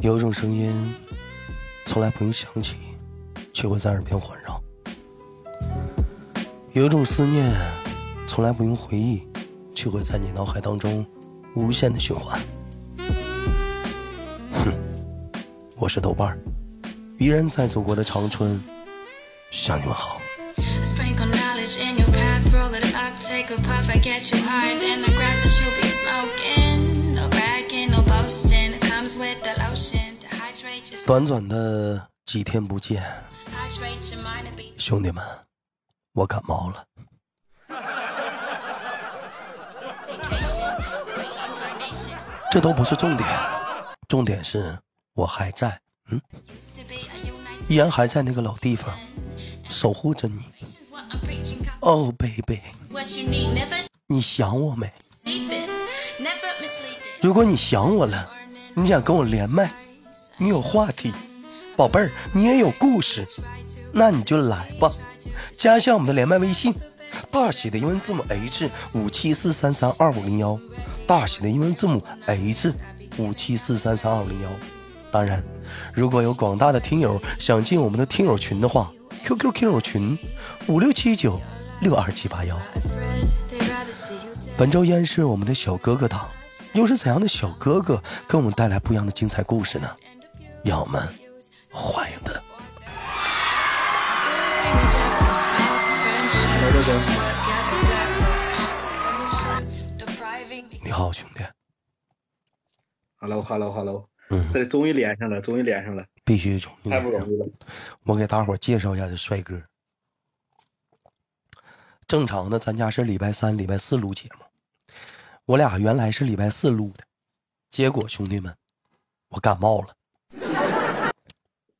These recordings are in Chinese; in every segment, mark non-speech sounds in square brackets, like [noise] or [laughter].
有一种声音，从来不用想起，却会在耳边环绕；有一种思念，从来不用回忆，却会在你脑海当中无限的循环。哼，我是豆瓣儿，依然在祖国的长春，向你们好。with the love 短短的几天不见，兄弟们，我感冒了。这都不是重点，重点是我还在，嗯，依然还在那个老地方。守护着你，Oh baby，你想我没？如果你想我了，你想跟我连麦，你有话题，宝贝儿，你也有故事，那你就来吧，加一下我们的连麦微信，大写的英文字母 H 五七四三三二五零幺，大写的英文字母 H 五七四三三二五零幺。当然，如果有广大的听友想进我们的听友群的话。QQ 听友群五六七九六二七八幺。本周依然是我们的小哥哥党，又是怎样的小哥哥给我们带来不一样的精彩故事呢？让我们欢迎的。你好，兄弟。Hello，Hello，Hello。嗯，对，终于连上了，终于连上了。必须从太不容易了。我给大伙介绍一下这帅哥。正常的，咱家是礼拜三、礼拜四录节目。我俩原来是礼拜四录的，结果兄弟们，我感冒了。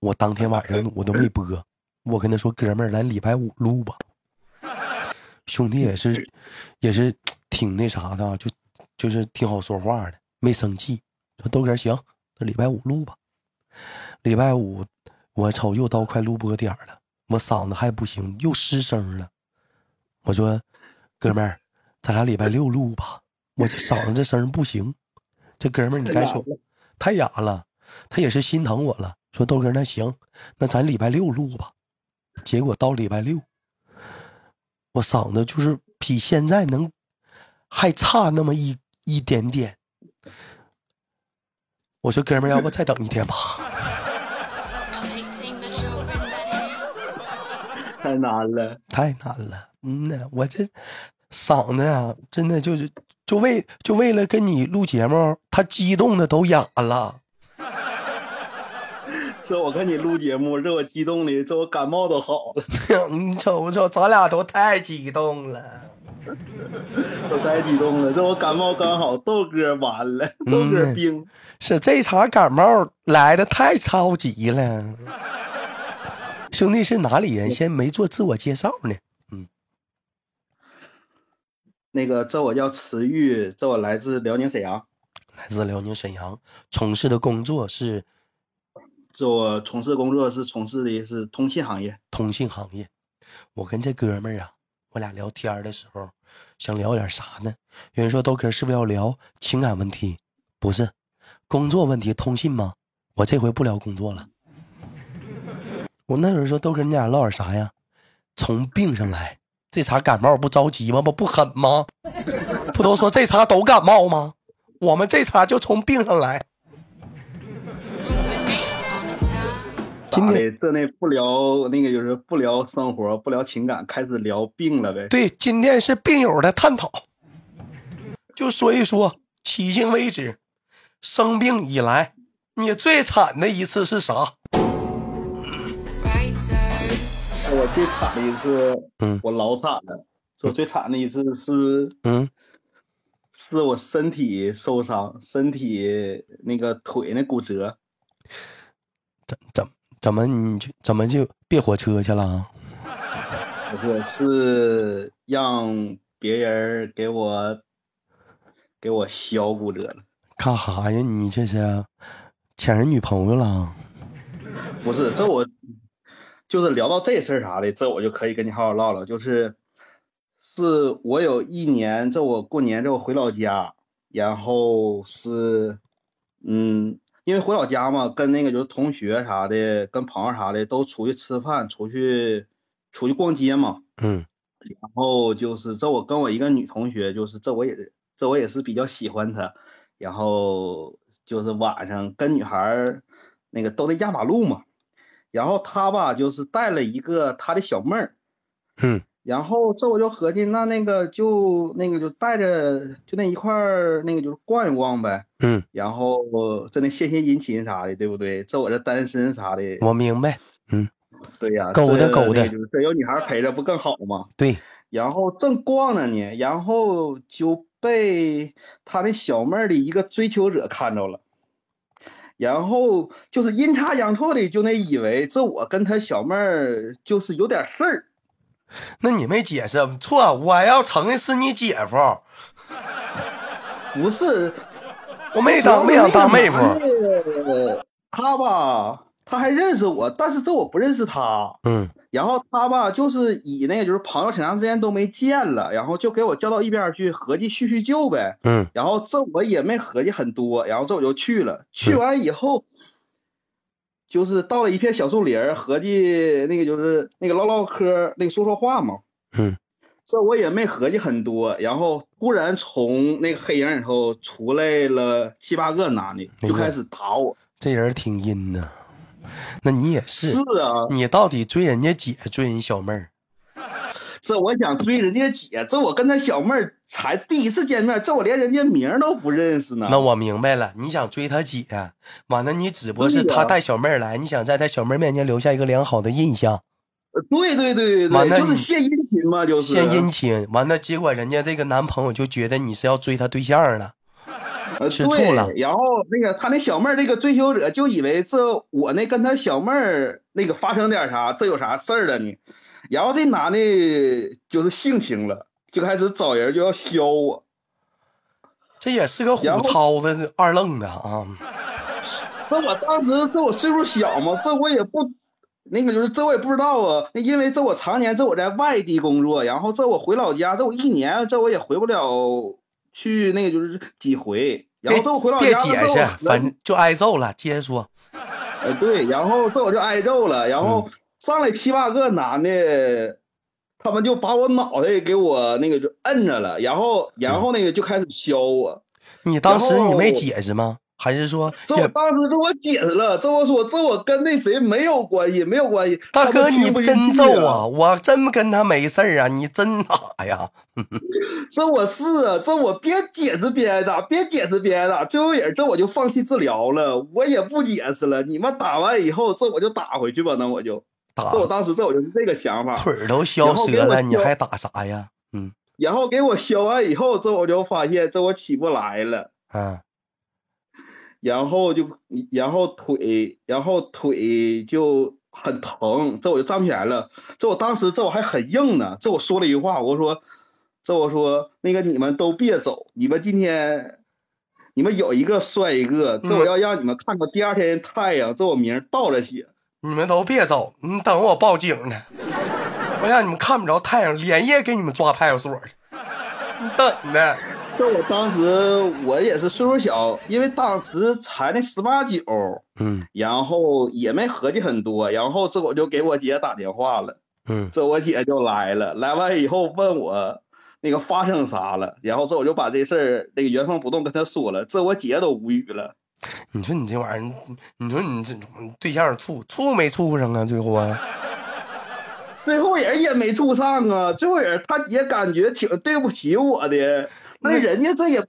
我当天晚上我都没播，我跟他说：“哥们儿，咱礼拜五录吧。”兄弟也是，也是挺那啥的，就就是挺好说话的，没生气。说豆哥行，那礼拜五录吧。礼拜五，我瞅又到快录播点了，我嗓子还不行，又失声了。我说，哥们儿，咱俩礼拜六录吧。我这嗓子这声不行。这哥们儿，你该说太哑了。他也是心疼我了，说豆哥那行，那咱礼拜六录吧。结果到礼拜六，我嗓子就是比现在能还差那么一一点点。我说哥们儿，要不再等一天吧。[laughs] 太难了，太难了。嗯呐，我这嗓子呀，真的就是就为就为了跟你录节目，他激动的都哑了。这我跟你录节目，这我激动的，这我感冒都好了。[laughs] 你瞅瞅，咱俩都太激动了，[laughs] 都太激动了。这我感冒刚好，豆哥完了，豆哥病。是这茬感冒来的太超级了。兄弟是哪里人？先没做自我介绍呢。嗯，那个这我叫慈玉，这我来自辽宁沈阳，来自辽宁沈阳，从事的工作是，这我从事工作是从事的是通信行业。通信行业，我跟这哥们儿啊，我俩聊天的时候想聊点啥呢？有人说豆哥是不是要聊情感问题？不是，工作问题。通信吗？我这回不聊工作了。我那有人说豆哥，你俩唠点啥呀？从病上来，这茬感冒不着急吗？不不狠吗？不都说这茬都感冒吗？我们这茬就从病上来。今天这那不聊那个就是不聊生活，不聊情感，开始聊病了呗。对，今天是病友的探讨，就说一说迄今为止生病以来，你最惨的一次是啥？我最惨的一次，嗯，我老惨了。我最惨的一次是，嗯，是我身体受伤，身体那个腿那骨折。怎么你就怎么就别火车去了？不是，是让别人给我给我削骨折了。干哈呀？你这是抢人女朋友了？不是，这我。就是聊到这事儿啥的，这我就可以跟你好好唠唠。就是，是我有一年，这我过年这我回老家，然后是，嗯，因因为回老家嘛，跟那个就是同学啥的，跟朋友啥的都出去吃饭，出去出去逛街嘛。嗯。然后就是这我跟我一个女同学，就是这我也这我也是比较喜欢她，然后就是晚上跟女孩那个都得压马路嘛，然后她吧就是带了一个她的小妹儿。嗯。然后这我就合计，那那个就那个就带着就那一块儿那个就是逛一逛呗，嗯，然后在那献献殷勤啥的，对不对？这我这单身啥的，我明白，嗯，对呀，狗的狗的，这有女孩陪着不更好吗？对，然后正逛着呢，然后就被他那小妹儿的一个追求者看着了，然后就是阴差阳错的就那以为这我跟他小妹儿就是有点事儿。那你没解释错，我要承认是你姐夫，不是，我没当没想当妹夫。他吧，他还认识我，但是这我不认识他。嗯。然后他吧，就是以那个就是朋友挺长时间都没见了，然后就给我叫到一边去合计叙叙旧呗。嗯。然后这我也没合计很多，然后这我就去了。去完以后。就是到了一片小树林合计那个就是那个唠唠嗑，那个说说话嘛。嗯，这我也没合计很多，然后突然从那个黑影里头出来了七八个男的，就开始打我。这人挺阴呐，那你也是？是啊，你到底追人家姐，追人小妹儿？这我想追人家姐，这我跟他小妹儿才第一次见面，这我连人家名都不认识呢。那我明白了，你想追他姐，完了你只不过是他带小妹儿来，你想在他小妹儿面前留下一个良好的印象。对对对对，就是献殷勤嘛，就是献殷勤。完了，结果人家这个男朋友就觉得你是要追他对象了，吃醋了。然后那个他那小妹儿这个追求者就以为这我那跟他小妹儿那个发生点啥，这有啥事儿了呢？然后这男的就是性情了，就开始找人就要削我。这也是个虎操的二愣子啊！这我当时这我岁数小嘛，这我也不那个就是这我也不知道啊。因为这我常年这我在外地工作，然后这我回老家，这我一年这我也回不了去那个就是几回。然后这我回老家，别解释，反正就挨揍了。接着说。呃，对，然后这我就挨揍了，然后。上来七八个男的，他们就把我脑袋给我那个就摁着了，然后然后那个就开始削我。你当时你没解释吗？还是说？这我当时这我解释了，这我说这我跟那谁没有关系，没有关系。大哥，你真揍啊！我真跟他没事儿啊！你真打呀？[laughs] 这我是啊，这我别解释别的，别解释别的。最后也这我就放弃治疗了，我也不解释了。你们打完以后，这我就打回去吧，那我就。这我当时这我就是这个想法，腿都削折了，你还打啥呀？嗯，然后给我削完以后，这我就发现这我起不来了，嗯，然后就然后腿然后腿就很疼，这我就站不起来了。这我当时这我还很硬呢，这我说了一句话，我说这我说那个你们都别走，你们今天你们有一个算一个，这我要让你们看到第二天太阳，这我名倒着写。你们都别走，你等我报警呢。我让你们看不着太阳，连夜给你们抓派出所去。你等呢。这我当时我也是岁数小，因为当时才那十八九，嗯，然后也没合计很多，然后这我就给我姐打电话了，嗯，这我姐就来了，来完以后问我那个发生啥了，然后这我就把这事儿那个原封不动跟她说了，这我姐都无语了。你说你这玩意儿，你说你这对象处处没处上啊？最后啊，[laughs] 最后人也没处上啊。最后人他也感觉挺对不起我的，那人家这也，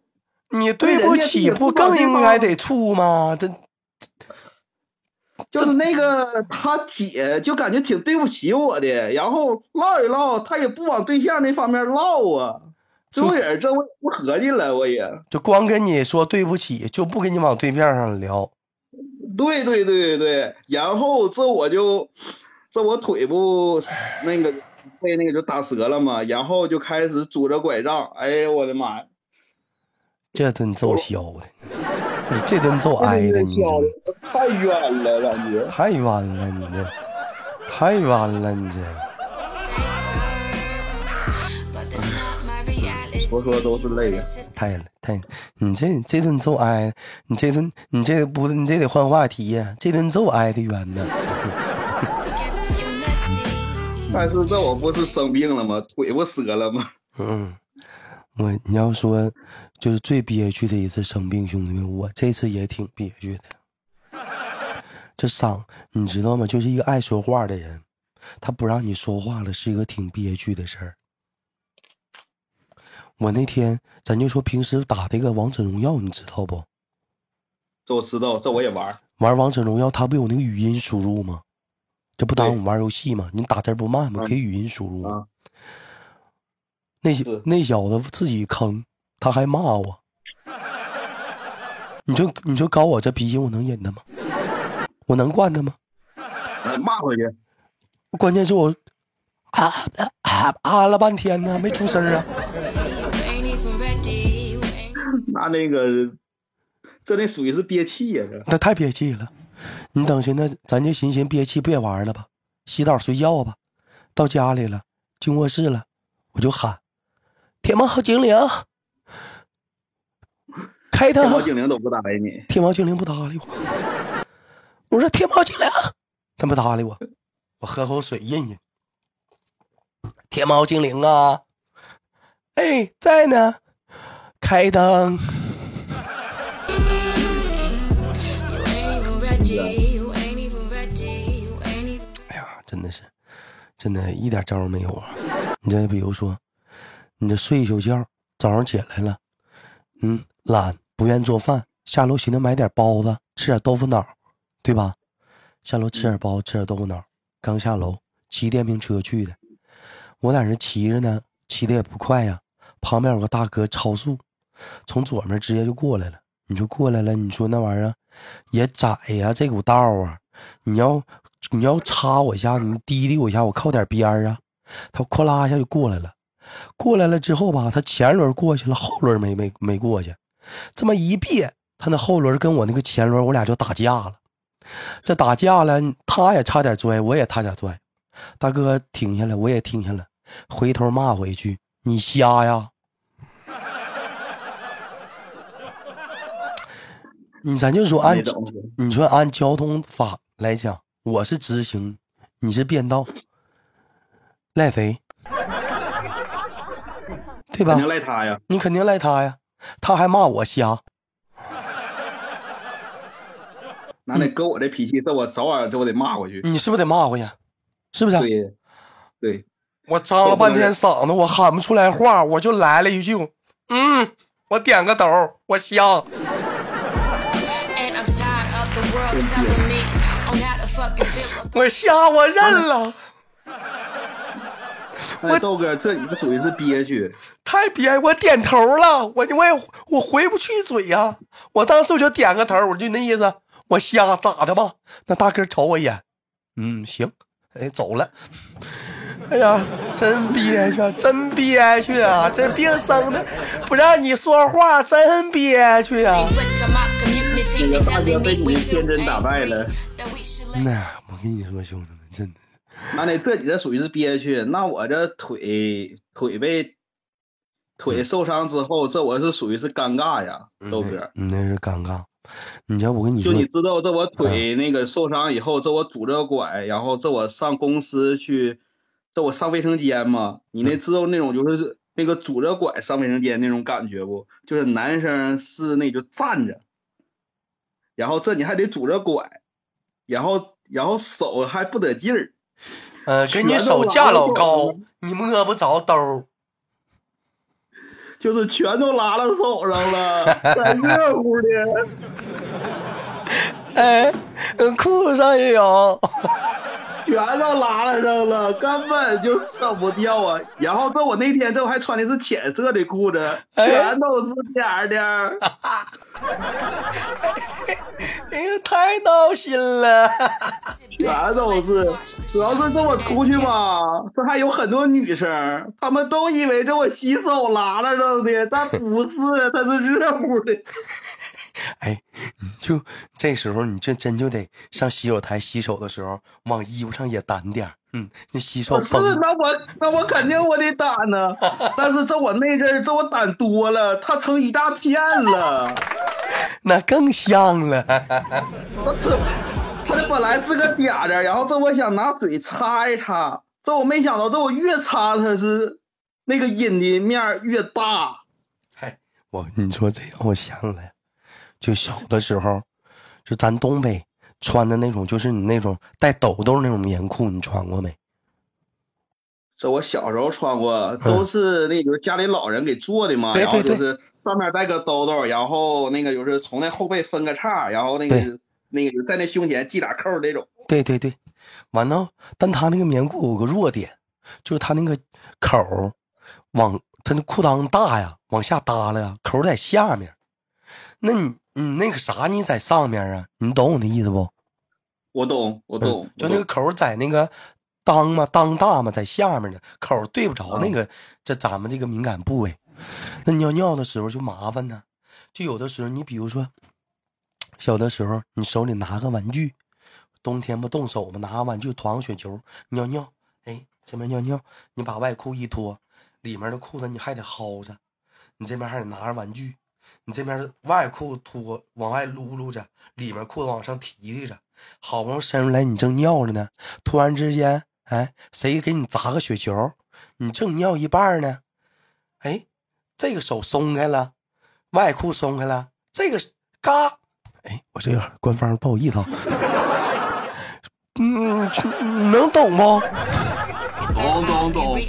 你对不起不更应该得处吗？这，[laughs] 就是那个他姐就感觉挺对不起我的，然后唠一唠，他也不往对象那方面唠啊。最后人这我不合计了，我也就光跟你说对不起，就不跟你往对面上聊。对对对对，然后这我就这我腿不那个被那个就打折了嘛，然后就开始拄着拐杖。哎呀，我的妈呀！这顿揍削的，你这顿揍挨的，你太冤了，感觉太冤了，你这太冤了，你这。说说都是泪呀！太了太，你这这顿揍挨，你这顿你这不你这得换话题呀！这顿揍挨的冤呢。[laughs] 但是这我不是生病了吗？腿不折了吗？嗯，我你要说就是最憋屈的一次生病，兄弟们，我这次也挺憋屈的。这嗓你知道吗？就是一个爱说话的人，他不让你说话了，是一个挺憋屈的事儿。我那天咱就说平时打那个王者荣耀，你知道不？这我知道，这我也玩。玩王者荣耀，它不有那个语音输入吗？这不耽误玩游戏吗？你打字不慢吗？可以语音输入吗。那些那小子自己坑，他还骂我。你说你说搞我这脾气，我能忍他吗？我能惯他吗？骂回去。关键是我啊啊啊了半天呢，没出声啊。那那个，这那属于是憋气呀，这那太憋气了。你等寻思，咱就寻寻憋气，别玩了吧，洗澡睡觉吧。到家里了，进卧室了，我就喊：“天猫精灵，开灯。”天猫精灵都不搭理你，天猫精灵不搭理我。我说：“天猫精灵，他不搭理我。”我喝口水，印印。天猫精灵啊，哎，在呢。开灯。哎呀，真的是，真的一点招没有啊！你再比如说，你这睡一宿觉，早上起来了，嗯，懒，不愿做饭，下楼寻思买点包子，吃点豆腐脑，对吧？下楼吃点包子，吃点豆腐脑。刚下楼，骑电瓶车去的，我在那骑着呢，骑的也不快呀。旁边有个大哥超速。从左面直接就过来了，你就过来了，你说那玩意儿也窄呀，这股道啊，你要你要插我一下，你滴滴我一下，我靠点边儿啊，他咵啦一下就过来了，过来了之后吧，他前轮过去了，后轮没没没过去，这么一别，他那后轮跟我那个前轮，我俩就打架了，这打架了，他也差点拽，我也差点拽，大哥停下来，我也停下来，回头骂我一句：“你瞎呀！”你咱就说按，你说按交通法来讲，我是直行，你是变道，赖谁？对吧？肯定赖他呀！你肯定赖他呀！他还骂我瞎。那得搁我这脾气，这我早晚这我得骂回去。你是不是得骂回去？是不是？对，对。我张了半天嗓子，我喊不出来话，我就来了一句：“嗯，我点个头，我瞎。”我瞎，我认了。我 [laughs] 豆哥，这你属于是憋屈，太憋，我点头了，我我也我回不去嘴呀。我当时我就点个头，我就那意思，我瞎咋的吧？那大哥瞅我一眼，嗯，行，哎，走了。[laughs] 哎呀，真憋屈，真憋屈啊！这病生的不让你说话，真憋屈啊。那个大哥被你天真打败了。那我跟你说，兄弟们，真的。那那这你这属于是憋屈。那我这腿腿被腿受伤之后，这我是属于是尴尬呀，豆哥。你那是尴尬。你瞧我跟你说，就你知道，这我腿那个受伤以后，这我拄着拐，然后这我上公司去，这我上卫生间嘛。你那知道那种就是那个拄着拐上卫生间那种感觉不？就是男生是那就站着。然后这你还得拄着拐，然后然后手还不得劲儿，呃，给你手架老高，你摸不着兜，就是全都拉到手上了，[laughs] 在热乎的，哎，裤子上也有。全都拉了上了，根本就省不掉啊！然后这我那天这我还穿的是浅色的裤子，全都是点点儿。[laughs] 哎呀，太闹心了！全都是，主要是这我出去吧，这还有很多女生，她们都以为这我洗手拉了上的，但不是，它是热乎的。就这时候，你这真就得上洗手台洗手的时候，往衣服上也掸点嗯，你洗手是那我那我肯定我得掸呢，[laughs] 但是这我那阵儿这我掸多了，它成一大片了，[laughs] 那更像了。[laughs] 这它这本来是个点儿，然后这我想拿水擦一擦，这我没想到这我越擦它是那个阴的面越大。嗨，我你说这让我想来，就小的时候，就咱东北。穿的那种就是你那种带兜兜那种棉裤，你穿过没？这我小时候穿过，都是那就是家里老人给做的嘛。然后就是上面带个兜兜，然后那个就是从那后背分个叉，然后那个那个在那胸前系俩扣那种。对对对，完了，但他那个棉裤有个弱点，就是他那个口往他那裤裆大呀，往下耷拉呀，口在下面。那你你那个啥，你在上面啊？你懂我的意思不？我懂，我懂。就那个口在那个裆嘛，裆大嘛，在下面呢，口对不着那个这咱们这个敏感部位。那尿尿的时候就麻烦呢。就有的时候，你比如说小的时候，你手里拿个玩具，冬天不冻手嘛？拿个玩具团个雪球尿尿，哎，这边尿尿，你把外裤一脱，里面的裤子你还得薅着，你这边还得拿着玩具。你这边外裤脱往外撸撸着，里面裤子往上提提着，好不容易伸出来，你正尿着呢，突然之间，哎，谁给你砸个雪球？你正尿一半呢，哎，这个手松开了，外裤松开了，这个嘎，哎，我这个官方不好意思啊，嗯，能懂不？懂懂懂，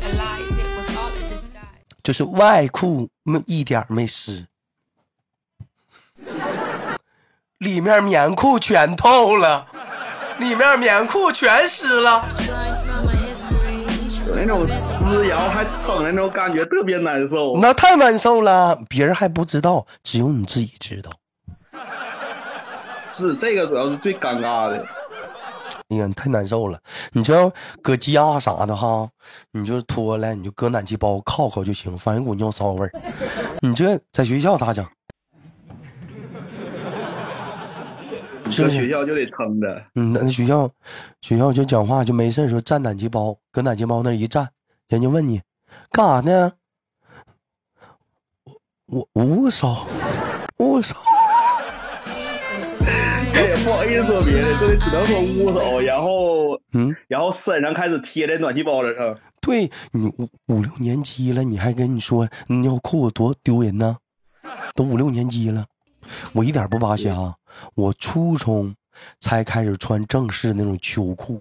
就是外裤没一点没湿。里面棉裤全透了，里面棉裤全湿了，有那种撕摇还疼的那种感觉，特别难受。那太难受了，别人还不知道，只有你自己知道。是这个主要是最尴尬的。哎呀，太难受了！你知道搁家啥的哈，你就脱了，你就搁暖气包靠靠就行，放一股尿骚味儿。你这在学校咋整？搁学校就得撑着，嗯，那学校，学校就讲话就没事说站暖气包，搁暖气包那一站，人家问你干啥呢？我我捂手，捂手。不好意思说别的，这里只能说捂手，然后嗯，然后身上开始贴在暖气包子上。对你五五六年级了，你还跟你说尿裤子多丢人呢？都五六年级了，我一点不扒瞎。我初中才开始穿正式那种秋裤，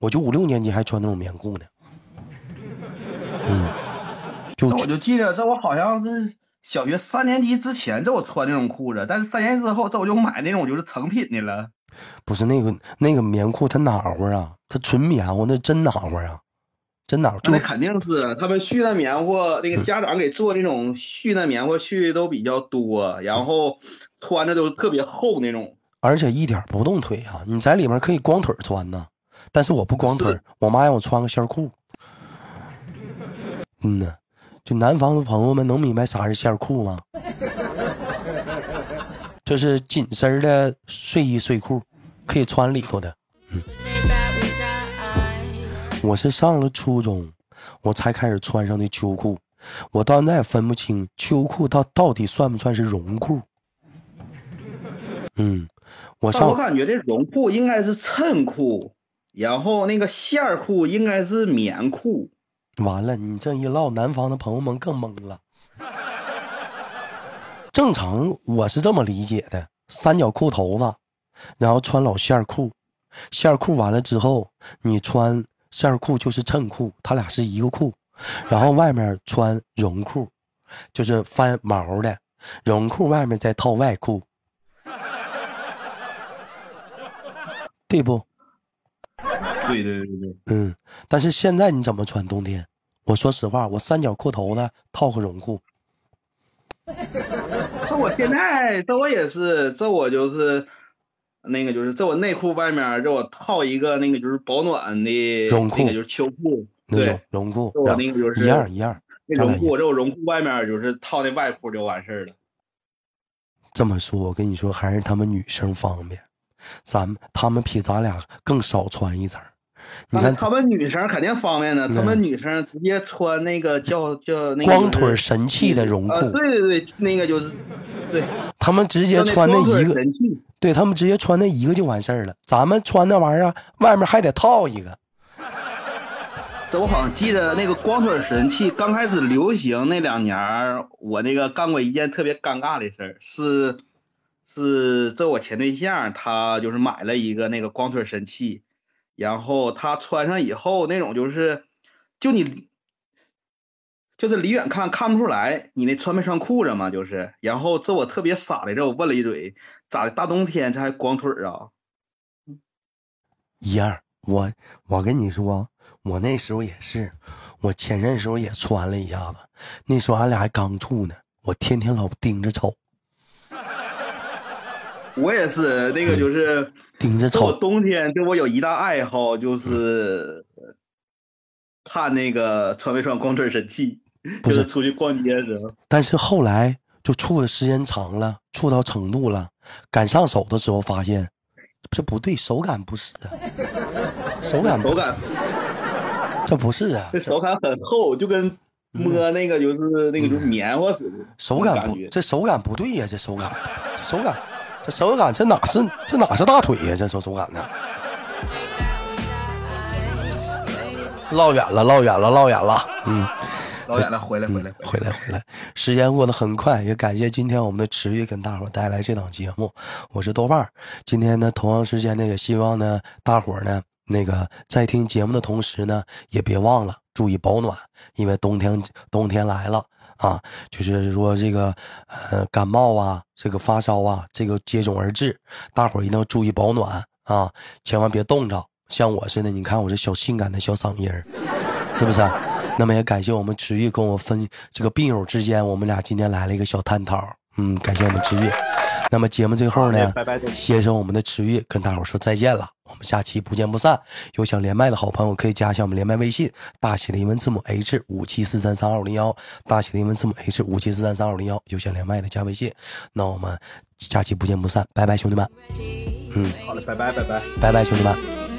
我就五六年级还穿那种棉裤呢。嗯，就我就记着这我好像是小学三年级之前这我穿那种裤子，但是三年级之后这我就买那种就是成品的了。不是那个那个棉裤它暖和啊，它纯棉花，那真暖和啊，真暖和。那肯定是他们絮的棉花，那个家长给做那种絮的棉花絮的都比较多，然后。穿的都特别厚那种，而且一点不动腿啊！你在里面可以光腿穿呢，但是我不光腿，我妈让我穿个线裤。嗯呢，就南方的朋友们能明白啥是线裤吗？[laughs] 就是紧身的睡衣睡裤，可以穿里头的。嗯，我是上了初中，我才开始穿上的秋裤，我到现在也分不清秋裤它到底算不算是绒裤。嗯，我上我感觉这绒裤应该是衬裤，然后那个线裤应该是棉裤。完了，你这一唠，南方的朋友们更懵了。正常我是这么理解的：三角裤头子，然后穿老线裤，线裤完了之后，你穿线裤就是衬裤，它俩是一个裤，然后外面穿绒裤，就是翻毛的绒裤，外面再套外裤。对不？对对对对，嗯。但是现在你怎么穿冬天？我说实话，我三角裤头子套个绒裤。[laughs] 这我现在这我也是，这我就是那个就是这我内裤外面这我套一个那个就是保暖的绒裤，就是秋裤，对，绒裤。那个就是一样一样。那绒裤，这我绒裤外面就是套那外裤就完事儿了。这么说，我跟你说，还是他们女生方便。咱们他们比咱俩更少穿一层，你看他们女生肯定方便的，他们女生直接穿那个叫叫那个光腿神器的绒裤。对对对，那个就是，对。他们直接穿那一个，对他们直接穿那一个就完事儿了。咱们穿那玩意儿，外面还得套一个。这我好像记得那个光腿神器刚开始流行那两年，我那个干过一件特别尴尬的事儿，是是这我前对象他就是买了一个那个光腿神器。然后他穿上以后，那种就是，就你，就是离远看看不出来你那穿没穿裤子嘛，就是。然后这我特别傻的，这我问了一嘴，咋的？大冬天这还光腿啊？一样，我我跟你说，我那时候也是，我前任时候也穿了一下子，那时候俺俩还刚处呢，我天天老盯着瞅。我也是，那个就是盯着瞅。冬天对我有一大爱好，就是看那个穿没穿光腿神器，就是出去逛街的时候。但是后来就处的时间长了，处到程度了，敢上手的时候发现这不对，手感不是啊，[laughs] 手感手感，这不是啊，这手感很厚，就跟摸那个就是那个就棉花似的，手感不，这手感不对呀，这手感，手感。这手感，这哪是这哪是大腿呀？这手手感呢？唠远了，唠远了，唠远了。嗯，老远了，回来，回来，回来，回来。时间过得很快，也感谢今天我们的池玉跟大伙带来这档节目。我是豆瓣今天呢，同样时间呢，也希望呢，大伙呢，那个在听节目的同时呢，也别忘了注意保暖，因为冬天冬天来了。啊，就是说这个，呃，感冒啊，这个发烧啊，这个接踵而至，大伙儿一定要注意保暖啊，千万别冻着。像我似的，你看我这小性感的小嗓音，是不是？那么也感谢我们池玉跟我分这个病友之间，我们俩今天来了一个小探讨。嗯，感谢我们池玉。那么节目最后呢，先生我们的池玉跟大伙说再见了，我们下期不见不散。有想连麦的好朋友可以加一下我们连麦微信，大写的英文字母 H 五七四三三二五零幺，大写的英文字母 H 五七四三三二五零幺。有想连麦的加微信，那我们下期不见不散，拜拜，兄弟们。嗯，好了，拜拜，拜拜，拜拜，兄弟们。